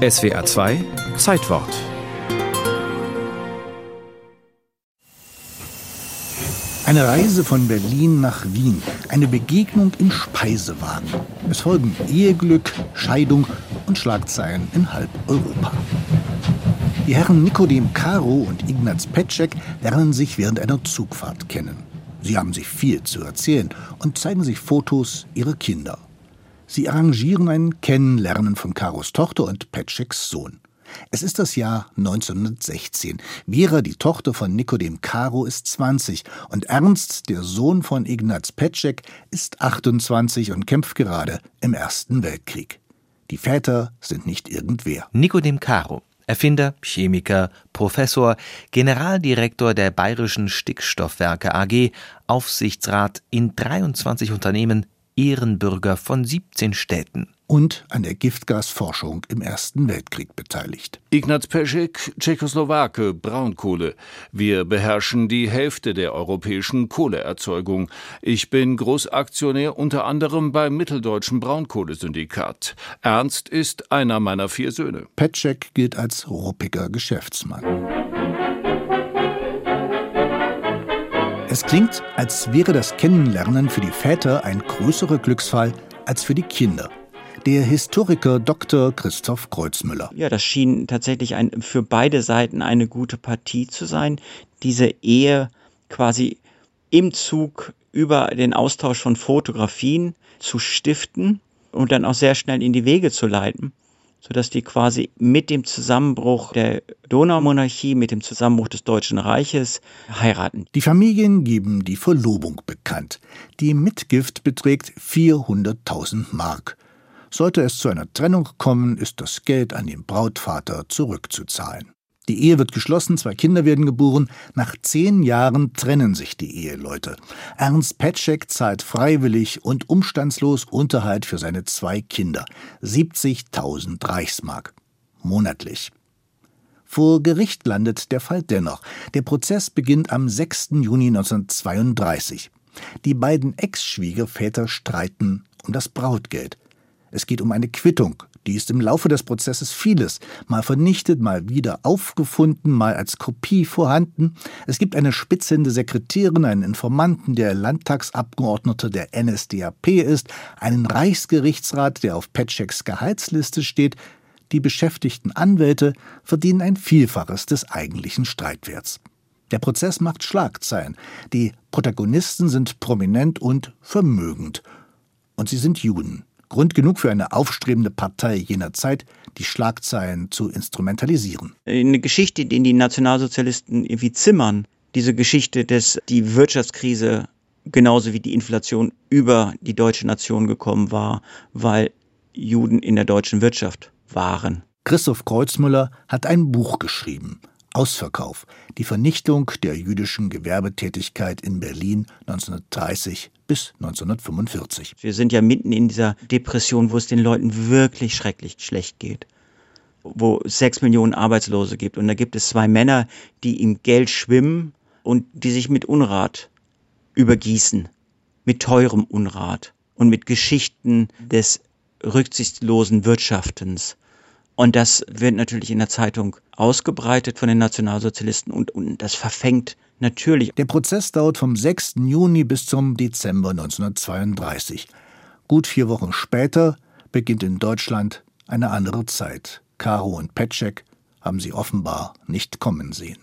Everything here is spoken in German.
SWR 2 Zeitwort Eine Reise von Berlin nach Wien. Eine Begegnung im Speisewagen. Es folgen Eheglück, Scheidung und Schlagzeilen in halb Europa. Die Herren Nikodem Caro und Ignaz Petschek lernen sich während einer Zugfahrt kennen. Sie haben sich viel zu erzählen und zeigen sich Fotos ihrer Kinder. Sie arrangieren ein Kennenlernen von Karos Tochter und Petscheks Sohn. Es ist das Jahr 1916. Vera, die Tochter von Nikodem Caro, ist 20 und Ernst, der Sohn von Ignaz Petschek, ist 28 und kämpft gerade im Ersten Weltkrieg. Die Väter sind nicht irgendwer. Nikodem Caro, Erfinder, Chemiker, Professor, Generaldirektor der Bayerischen Stickstoffwerke AG, Aufsichtsrat in 23 Unternehmen, Ehrenbürger von 17 Städten und an der Giftgasforschung im Ersten Weltkrieg beteiligt. Ignaz Peschek, Tschechoslowake, Braunkohle. Wir beherrschen die Hälfte der europäischen Kohleerzeugung. Ich bin Großaktionär unter anderem beim Mitteldeutschen Braunkohlesyndikat. Ernst ist einer meiner vier Söhne. Petschek gilt als ruppiger Geschäftsmann. Es klingt, als wäre das Kennenlernen für die Väter ein größerer Glücksfall als für die Kinder der Historiker Dr. Christoph Kreuzmüller. Ja, das schien tatsächlich ein, für beide Seiten eine gute Partie zu sein, diese Ehe quasi im Zug über den Austausch von Fotografien zu stiften und dann auch sehr schnell in die Wege zu leiten, sodass die quasi mit dem Zusammenbruch der Donaumonarchie, mit dem Zusammenbruch des Deutschen Reiches heiraten. Die Familien geben die Verlobung bekannt. Die Mitgift beträgt 400.000 Mark. Sollte es zu einer Trennung kommen, ist das Geld an den Brautvater zurückzuzahlen. Die Ehe wird geschlossen, zwei Kinder werden geboren. Nach zehn Jahren trennen sich die Eheleute. Ernst Petschek zahlt freiwillig und umstandslos Unterhalt für seine zwei Kinder. 70.000 Reichsmark. Monatlich. Vor Gericht landet der Fall dennoch. Der Prozess beginnt am 6. Juni 1932. Die beiden Ex-Schwiegerväter streiten um das Brautgeld. Es geht um eine Quittung. Die ist im Laufe des Prozesses vieles, mal vernichtet, mal wieder aufgefunden, mal als Kopie vorhanden. Es gibt eine spitzende Sekretärin, einen Informanten, der Landtagsabgeordneter der NSDAP ist, einen Reichsgerichtsrat, der auf Petscheks Gehaltsliste steht. Die beschäftigten Anwälte verdienen ein Vielfaches des eigentlichen Streitwerts. Der Prozess macht Schlagzeilen. Die Protagonisten sind prominent und vermögend. Und sie sind Juden. Grund genug für eine aufstrebende Partei jener Zeit, die Schlagzeilen zu instrumentalisieren. Eine Geschichte, die die Nationalsozialisten irgendwie zimmern, diese Geschichte, dass die Wirtschaftskrise genauso wie die Inflation über die deutsche Nation gekommen war, weil Juden in der deutschen Wirtschaft waren. Christoph Kreuzmüller hat ein Buch geschrieben, Ausverkauf, die Vernichtung der jüdischen Gewerbetätigkeit in Berlin 1930 bis 1945. Wir sind ja mitten in dieser Depression, wo es den Leuten wirklich schrecklich schlecht geht. Wo sechs Millionen Arbeitslose gibt. Und da gibt es zwei Männer, die im Geld schwimmen und die sich mit Unrat übergießen. Mit teurem Unrat und mit Geschichten des rücksichtslosen Wirtschaftens. Und das wird natürlich in der Zeitung ausgebreitet von den Nationalsozialisten und, und das verfängt natürlich. Der Prozess dauert vom 6. Juni bis zum Dezember 1932. Gut vier Wochen später beginnt in Deutschland eine andere Zeit. Caro und Petschek haben sie offenbar nicht kommen sehen.